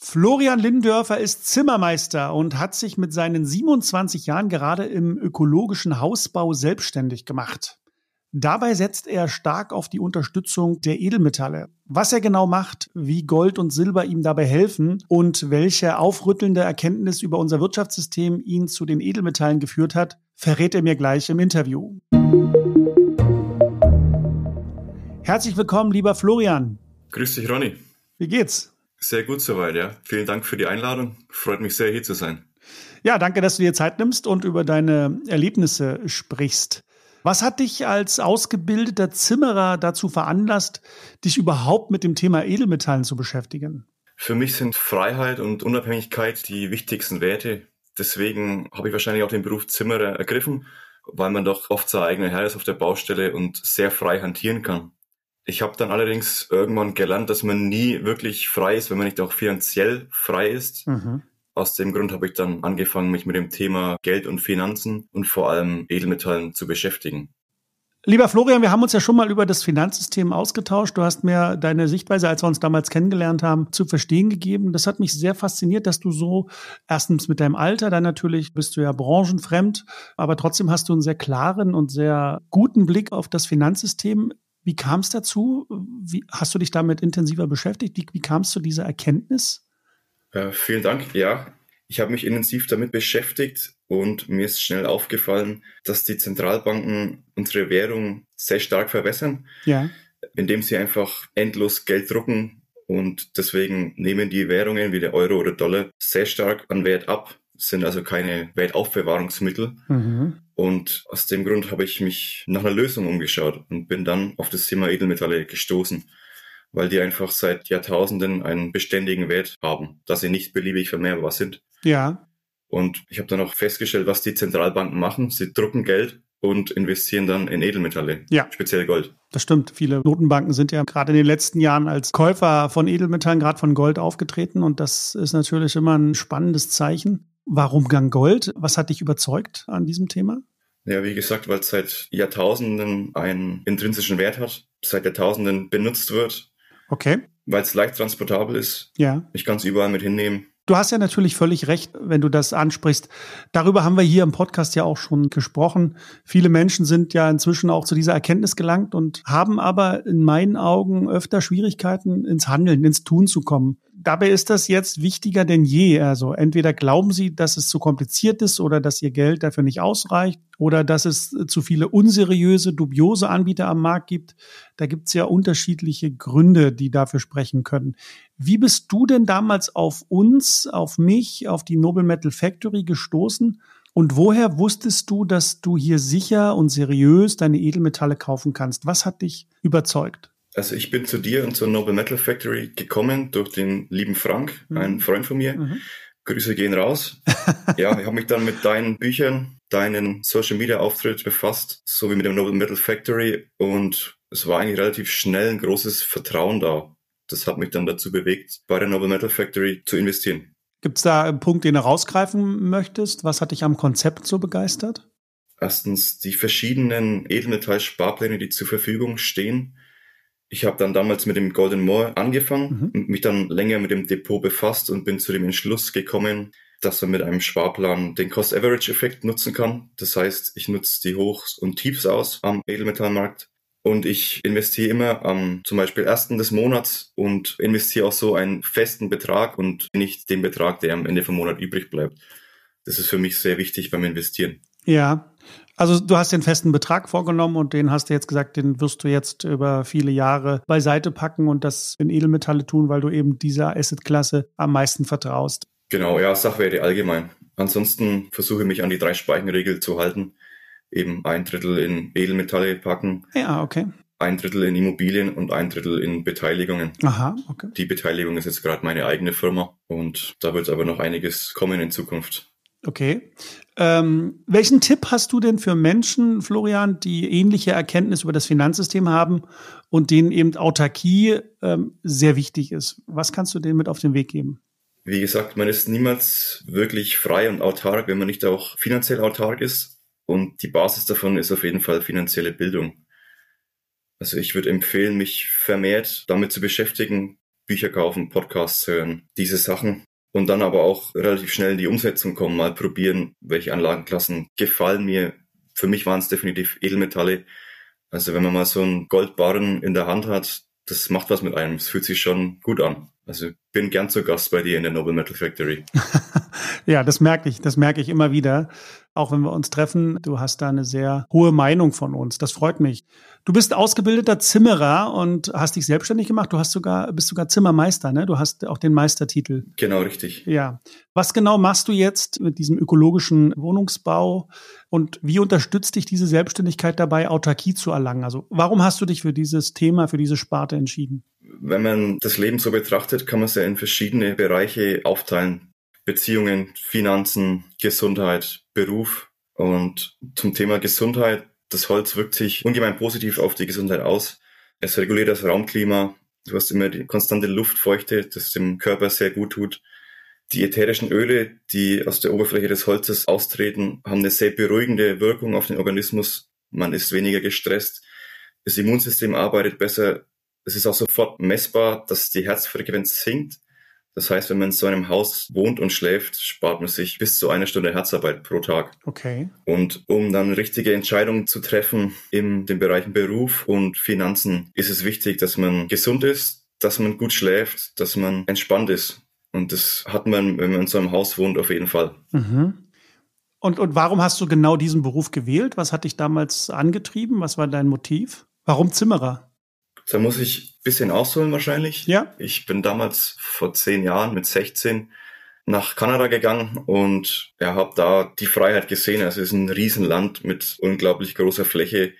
Florian Lindörfer ist Zimmermeister und hat sich mit seinen 27 Jahren gerade im ökologischen Hausbau selbstständig gemacht. Dabei setzt er stark auf die Unterstützung der Edelmetalle. Was er genau macht, wie Gold und Silber ihm dabei helfen und welche aufrüttelnde Erkenntnis über unser Wirtschaftssystem ihn zu den Edelmetallen geführt hat, verrät er mir gleich im Interview. Herzlich willkommen, lieber Florian. Grüß dich, Ronny. Wie geht's? Sehr gut soweit, ja. Vielen Dank für die Einladung. Freut mich sehr, hier zu sein. Ja, danke, dass du dir Zeit nimmst und über deine Erlebnisse sprichst. Was hat dich als ausgebildeter Zimmerer dazu veranlasst, dich überhaupt mit dem Thema Edelmetallen zu beschäftigen? Für mich sind Freiheit und Unabhängigkeit die wichtigsten Werte. Deswegen habe ich wahrscheinlich auch den Beruf Zimmerer ergriffen, weil man doch oft sein eigener Herr ist auf der Baustelle und sehr frei hantieren kann. Ich habe dann allerdings irgendwann gelernt, dass man nie wirklich frei ist, wenn man nicht auch finanziell frei ist. Mhm. Aus dem Grund habe ich dann angefangen, mich mit dem Thema Geld und Finanzen und vor allem Edelmetallen zu beschäftigen. Lieber Florian, wir haben uns ja schon mal über das Finanzsystem ausgetauscht. Du hast mir deine Sichtweise, als wir uns damals kennengelernt haben, zu verstehen gegeben. Das hat mich sehr fasziniert, dass du so erstens mit deinem Alter, dann natürlich bist du ja branchenfremd, aber trotzdem hast du einen sehr klaren und sehr guten Blick auf das Finanzsystem. Wie kam es dazu? Wie, hast du dich damit intensiver beschäftigt? Wie, wie kam es zu dieser Erkenntnis? Äh, vielen Dank. Ja, ich habe mich intensiv damit beschäftigt und mir ist schnell aufgefallen, dass die Zentralbanken unsere Währung sehr stark verbessern, ja. indem sie einfach endlos Geld drucken und deswegen nehmen die Währungen wie der Euro oder Dollar sehr stark an Wert ab, sind also keine Wertaufbewahrungsmittel. Mhm. Und aus dem Grund habe ich mich nach einer Lösung umgeschaut und bin dann auf das Thema Edelmetalle gestoßen, weil die einfach seit Jahrtausenden einen beständigen Wert haben, dass sie nicht beliebig vermehrbar sind. Ja. Und ich habe dann auch festgestellt, was die Zentralbanken machen. Sie drucken Geld und investieren dann in Edelmetalle, ja. speziell Gold. Das stimmt. Viele Notenbanken sind ja gerade in den letzten Jahren als Käufer von Edelmetallen, gerade von Gold, aufgetreten. Und das ist natürlich immer ein spannendes Zeichen. Warum Gang Gold? Was hat dich überzeugt an diesem Thema? Ja, wie gesagt, weil es seit Jahrtausenden einen intrinsischen Wert hat, seit Jahrtausenden benutzt wird. Okay. Weil es leicht transportabel ist. Ja. Ich kann es überall mit hinnehmen. Du hast ja natürlich völlig recht, wenn du das ansprichst. Darüber haben wir hier im Podcast ja auch schon gesprochen. Viele Menschen sind ja inzwischen auch zu dieser Erkenntnis gelangt und haben aber in meinen Augen öfter Schwierigkeiten, ins Handeln, ins Tun zu kommen dabei ist das jetzt wichtiger denn je. Also entweder glauben Sie, dass es zu kompliziert ist oder dass Ihr Geld dafür nicht ausreicht oder dass es zu viele unseriöse, dubiose Anbieter am Markt gibt. Da gibt es ja unterschiedliche Gründe, die dafür sprechen können. Wie bist du denn damals auf uns, auf mich, auf die Noble Metal Factory gestoßen? Und woher wusstest du, dass du hier sicher und seriös deine Edelmetalle kaufen kannst? Was hat dich überzeugt? Also ich bin zu dir und zur Noble Metal Factory gekommen durch den lieben Frank, mhm. ein Freund von mir. Mhm. Grüße gehen raus. ja, ich habe mich dann mit deinen Büchern, deinen Social Media Auftritt befasst, so wie mit dem Noble Metal Factory und es war eigentlich relativ schnell ein großes Vertrauen da. Das hat mich dann dazu bewegt, bei der Noble Metal Factory zu investieren. Gibt es da einen Punkt, den du rausgreifen möchtest? Was hat dich am Konzept so begeistert? Erstens die verschiedenen Edelmetall-Sparpläne, die zur Verfügung stehen ich habe dann damals mit dem Golden Moor angefangen mhm. und mich dann länger mit dem Depot befasst und bin zu dem Entschluss gekommen, dass man mit einem Sparplan den Cost-Average-Effekt nutzen kann. Das heißt, ich nutze die Hochs und Tiefs aus am Edelmetallmarkt und ich investiere immer am zum Beispiel ersten des Monats und investiere auch so einen festen Betrag und nicht den Betrag, der am Ende vom Monat übrig bleibt. Das ist für mich sehr wichtig beim Investieren. Ja, also du hast den festen Betrag vorgenommen und den hast du jetzt gesagt, den wirst du jetzt über viele Jahre beiseite packen und das in Edelmetalle tun, weil du eben dieser Assetklasse am meisten vertraust. Genau, ja, Sachwerte allgemein. Ansonsten versuche ich mich an die drei Speichenregel zu halten. Eben ein Drittel in Edelmetalle packen. Ja, okay. Ein Drittel in Immobilien und ein Drittel in Beteiligungen. Aha, okay. Die Beteiligung ist jetzt gerade meine eigene Firma und da wird aber noch einiges kommen in Zukunft. Okay. Ähm, welchen Tipp hast du denn für Menschen, Florian, die ähnliche Erkenntnis über das Finanzsystem haben und denen eben Autarkie ähm, sehr wichtig ist? Was kannst du denen mit auf den Weg geben? Wie gesagt, man ist niemals wirklich frei und autark, wenn man nicht auch finanziell autark ist. Und die Basis davon ist auf jeden Fall finanzielle Bildung. Also ich würde empfehlen, mich vermehrt damit zu beschäftigen, Bücher kaufen, Podcasts hören, diese Sachen. Und dann aber auch relativ schnell in die Umsetzung kommen, mal probieren, welche Anlagenklassen gefallen mir. Für mich waren es definitiv Edelmetalle. Also wenn man mal so einen Goldbarren in der Hand hat, das macht was mit einem. Es fühlt sich schon gut an. Also bin gern zu Gast bei dir in der Noble Metal Factory. ja, das merke ich, das merke ich immer wieder. Auch wenn wir uns treffen, du hast da eine sehr hohe Meinung von uns. Das freut mich. Du bist ausgebildeter Zimmerer und hast dich selbstständig gemacht. Du hast sogar, bist sogar Zimmermeister, ne? Du hast auch den Meistertitel. Genau, richtig. Ja. Was genau machst du jetzt mit diesem ökologischen Wohnungsbau und wie unterstützt dich diese Selbstständigkeit dabei, Autarkie zu erlangen? Also warum hast du dich für dieses Thema, für diese Sparte entschieden? Wenn man das Leben so betrachtet, kann man es ja in verschiedene Bereiche aufteilen. Beziehungen, Finanzen, Gesundheit, Beruf. Und zum Thema Gesundheit, das Holz wirkt sich ungemein positiv auf die Gesundheit aus. Es reguliert das Raumklima. Du hast immer die konstante Luftfeuchte, das dem Körper sehr gut tut. Die ätherischen Öle, die aus der Oberfläche des Holzes austreten, haben eine sehr beruhigende Wirkung auf den Organismus. Man ist weniger gestresst. Das Immunsystem arbeitet besser. Es ist auch sofort messbar, dass die Herzfrequenz sinkt. Das heißt, wenn man in so einem Haus wohnt und schläft, spart man sich bis zu einer Stunde Herzarbeit pro Tag. Okay. Und um dann richtige Entscheidungen zu treffen in den Bereichen Beruf und Finanzen, ist es wichtig, dass man gesund ist, dass man gut schläft, dass man entspannt ist. Und das hat man, wenn man in so einem Haus wohnt, auf jeden Fall. Mhm. Und, und warum hast du genau diesen Beruf gewählt? Was hat dich damals angetrieben? Was war dein Motiv? Warum Zimmerer? Da muss ich ein bisschen ausholen wahrscheinlich. Ja. Ich bin damals vor zehn Jahren mit 16 nach Kanada gegangen und ja, habe da die Freiheit gesehen. Also es ist ein Riesenland mit unglaublich großer Fläche.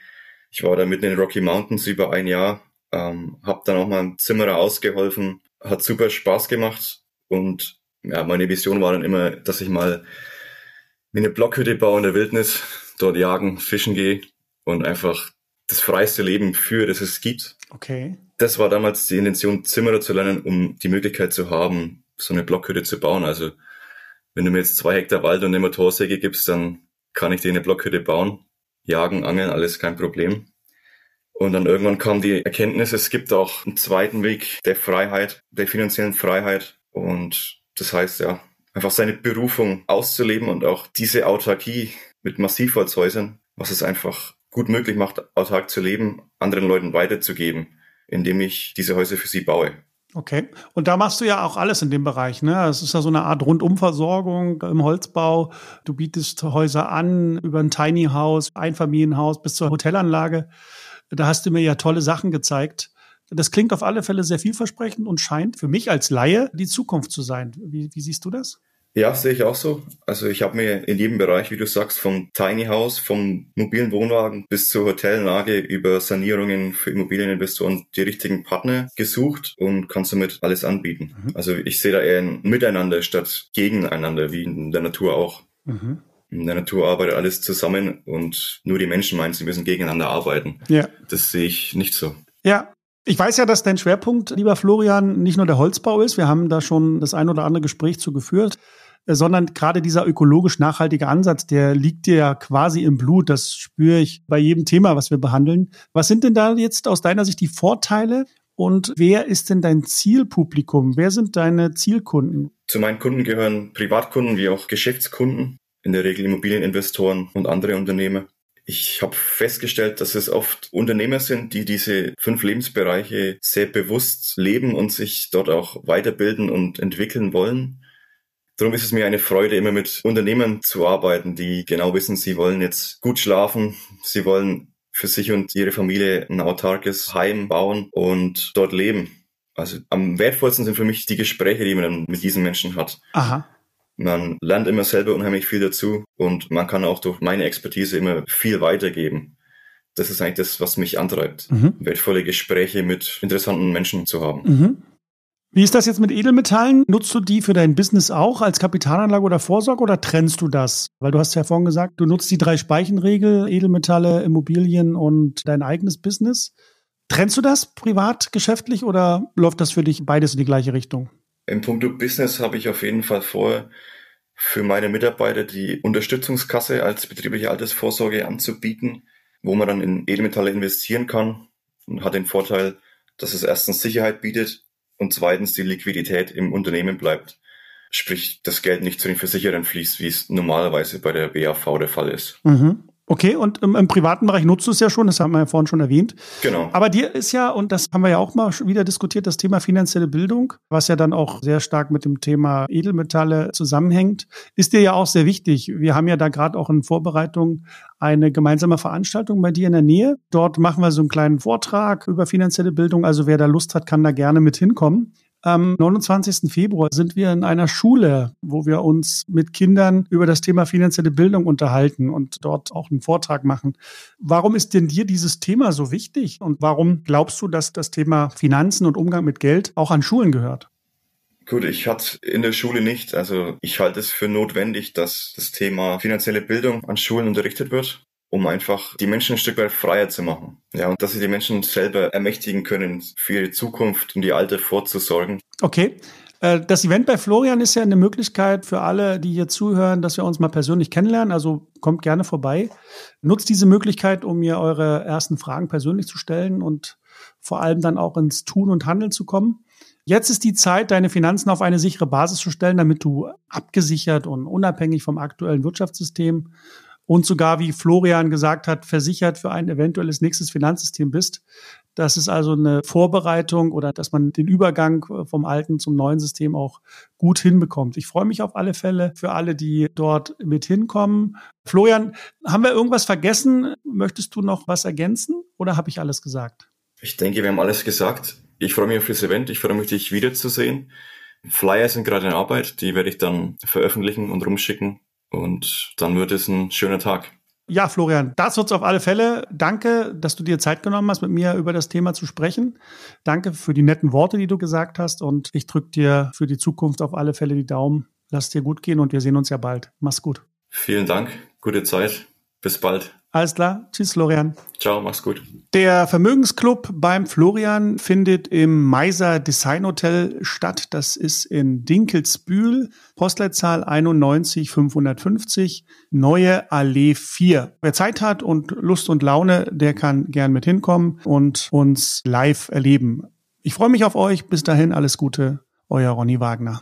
Ich war da mitten in den Rocky Mountains über ein Jahr, ähm, habe dann auch mal einem Zimmerer ausgeholfen, hat super Spaß gemacht und ja, meine Vision war dann immer, dass ich mal mir eine Blockhütte baue in der Wildnis, dort jagen, fischen gehe und einfach das freiste Leben führe, das es gibt. Okay. Das war damals die Intention, Zimmerer zu lernen, um die Möglichkeit zu haben, so eine Blockhütte zu bauen. Also wenn du mir jetzt zwei Hektar Wald und eine Motorsäge gibst, dann kann ich dir eine Blockhütte bauen. Jagen, angeln, alles kein Problem. Und dann irgendwann kam die Erkenntnis, es gibt auch einen zweiten Weg der Freiheit, der finanziellen Freiheit. Und das heißt ja, einfach seine Berufung auszuleben und auch diese Autarkie mit Massivholzhäusern, was es einfach gut möglich macht, autark zu leben, anderen Leuten weiterzugeben, indem ich diese Häuser für sie baue. Okay. Und da machst du ja auch alles in dem Bereich, ne? Es ist ja so eine Art Rundumversorgung im Holzbau. Du bietest Häuser an, über ein Tiny House, Einfamilienhaus bis zur Hotelanlage. Da hast du mir ja tolle Sachen gezeigt. Das klingt auf alle Fälle sehr vielversprechend und scheint für mich als Laie die Zukunft zu sein. Wie, wie siehst du das? Ja, sehe ich auch so. Also ich habe mir in jedem Bereich, wie du sagst, vom Tiny House, vom mobilen Wohnwagen bis zur Hotelnage über Sanierungen für Immobilieninvestoren die richtigen Partner gesucht und kann somit alles anbieten. Mhm. Also ich sehe da eher ein Miteinander statt gegeneinander, wie in der Natur auch. Mhm. In der Natur arbeitet alles zusammen und nur die Menschen meinen, sie müssen gegeneinander arbeiten. Ja. Das sehe ich nicht so. Ja, ich weiß ja, dass dein Schwerpunkt, lieber Florian, nicht nur der Holzbau ist. Wir haben da schon das ein oder andere Gespräch zu geführt, äh, sondern gerade dieser ökologisch nachhaltige Ansatz, der liegt dir ja quasi im Blut. Das spüre ich bei jedem Thema, was wir behandeln. Was sind denn da jetzt aus deiner Sicht die Vorteile und wer ist denn dein Zielpublikum? Wer sind deine Zielkunden? Zu meinen Kunden gehören Privatkunden wie auch Geschäftskunden, in der Regel Immobilieninvestoren und andere Unternehmer. Ich habe festgestellt, dass es oft Unternehmer sind, die diese fünf Lebensbereiche sehr bewusst leben und sich dort auch weiterbilden und entwickeln wollen. Darum ist es mir eine Freude, immer mit Unternehmern zu arbeiten, die genau wissen, sie wollen jetzt gut schlafen, sie wollen für sich und ihre Familie ein autarkes Heim bauen und dort leben. Also am wertvollsten sind für mich die Gespräche, die man dann mit diesen Menschen hat. Aha. Man lernt immer selber unheimlich viel dazu und man kann auch durch meine Expertise immer viel weitergeben. Das ist eigentlich das, was mich antreibt, mhm. wertvolle Gespräche mit interessanten Menschen zu haben. Mhm. Wie ist das jetzt mit Edelmetallen? Nutzt du die für dein Business auch als Kapitalanlage oder Vorsorge oder trennst du das? Weil du hast ja vorhin gesagt, du nutzt die drei Speichenregel, Edelmetalle, Immobilien und dein eigenes Business. Trennst du das privat, geschäftlich oder läuft das für dich beides in die gleiche Richtung? Im Punkt Business habe ich auf jeden Fall vor, für meine Mitarbeiter die Unterstützungskasse als betriebliche Altersvorsorge anzubieten, wo man dann in Edelmetalle investieren kann und hat den Vorteil, dass es erstens Sicherheit bietet, und zweitens die Liquidität im Unternehmen bleibt. Sprich, das Geld nicht zu den Versicherern fließt, wie es normalerweise bei der BAV der Fall ist. Mhm. Okay, und im, im, privaten Bereich nutzt du es ja schon, das haben wir ja vorhin schon erwähnt. Genau. Aber dir ist ja, und das haben wir ja auch mal wieder diskutiert, das Thema finanzielle Bildung, was ja dann auch sehr stark mit dem Thema Edelmetalle zusammenhängt, ist dir ja auch sehr wichtig. Wir haben ja da gerade auch in Vorbereitung eine gemeinsame Veranstaltung bei dir in der Nähe. Dort machen wir so einen kleinen Vortrag über finanzielle Bildung. Also wer da Lust hat, kann da gerne mit hinkommen. Am 29. Februar sind wir in einer Schule, wo wir uns mit Kindern über das Thema finanzielle Bildung unterhalten und dort auch einen Vortrag machen. Warum ist denn dir dieses Thema so wichtig und warum glaubst du, dass das Thema Finanzen und Umgang mit Geld auch an Schulen gehört? Gut, ich hatte in der Schule nicht. Also ich halte es für notwendig, dass das Thema finanzielle Bildung an Schulen unterrichtet wird um einfach die Menschen ein Stück weit freier zu machen. Ja, und dass sie die Menschen selber ermächtigen können, für ihre Zukunft und die Alte vorzusorgen. Okay. Äh, das Event bei Florian ist ja eine Möglichkeit für alle, die hier zuhören, dass wir uns mal persönlich kennenlernen. Also kommt gerne vorbei. Nutzt diese Möglichkeit, um mir eure ersten Fragen persönlich zu stellen und vor allem dann auch ins Tun und Handeln zu kommen. Jetzt ist die Zeit, deine Finanzen auf eine sichere Basis zu stellen, damit du abgesichert und unabhängig vom aktuellen Wirtschaftssystem und sogar, wie Florian gesagt hat, versichert für ein eventuelles nächstes Finanzsystem bist. Das ist also eine Vorbereitung oder dass man den Übergang vom alten zum neuen System auch gut hinbekommt. Ich freue mich auf alle Fälle für alle, die dort mit hinkommen. Florian, haben wir irgendwas vergessen? Möchtest du noch was ergänzen oder habe ich alles gesagt? Ich denke, wir haben alles gesagt. Ich freue mich auf das Event. Ich freue mich, dich wiederzusehen. Flyer sind gerade in Arbeit. Die werde ich dann veröffentlichen und rumschicken. Und dann wird es ein schöner Tag. Ja, Florian, das wird's auf alle Fälle. Danke, dass du dir Zeit genommen hast, mit mir über das Thema zu sprechen. Danke für die netten Worte, die du gesagt hast. Und ich drücke dir für die Zukunft auf alle Fälle die Daumen. Lass dir gut gehen und wir sehen uns ja bald. Mach's gut. Vielen Dank. Gute Zeit. Bis bald. Alles klar. Tschüss, Florian. Ciao, mach's gut. Der Vermögensclub beim Florian findet im Meiser Design Hotel statt. Das ist in Dinkelsbühl, Postleitzahl 91550, Neue Allee 4. Wer Zeit hat und Lust und Laune, der kann gern mit hinkommen und uns live erleben. Ich freue mich auf euch. Bis dahin alles Gute. Euer Ronny Wagner.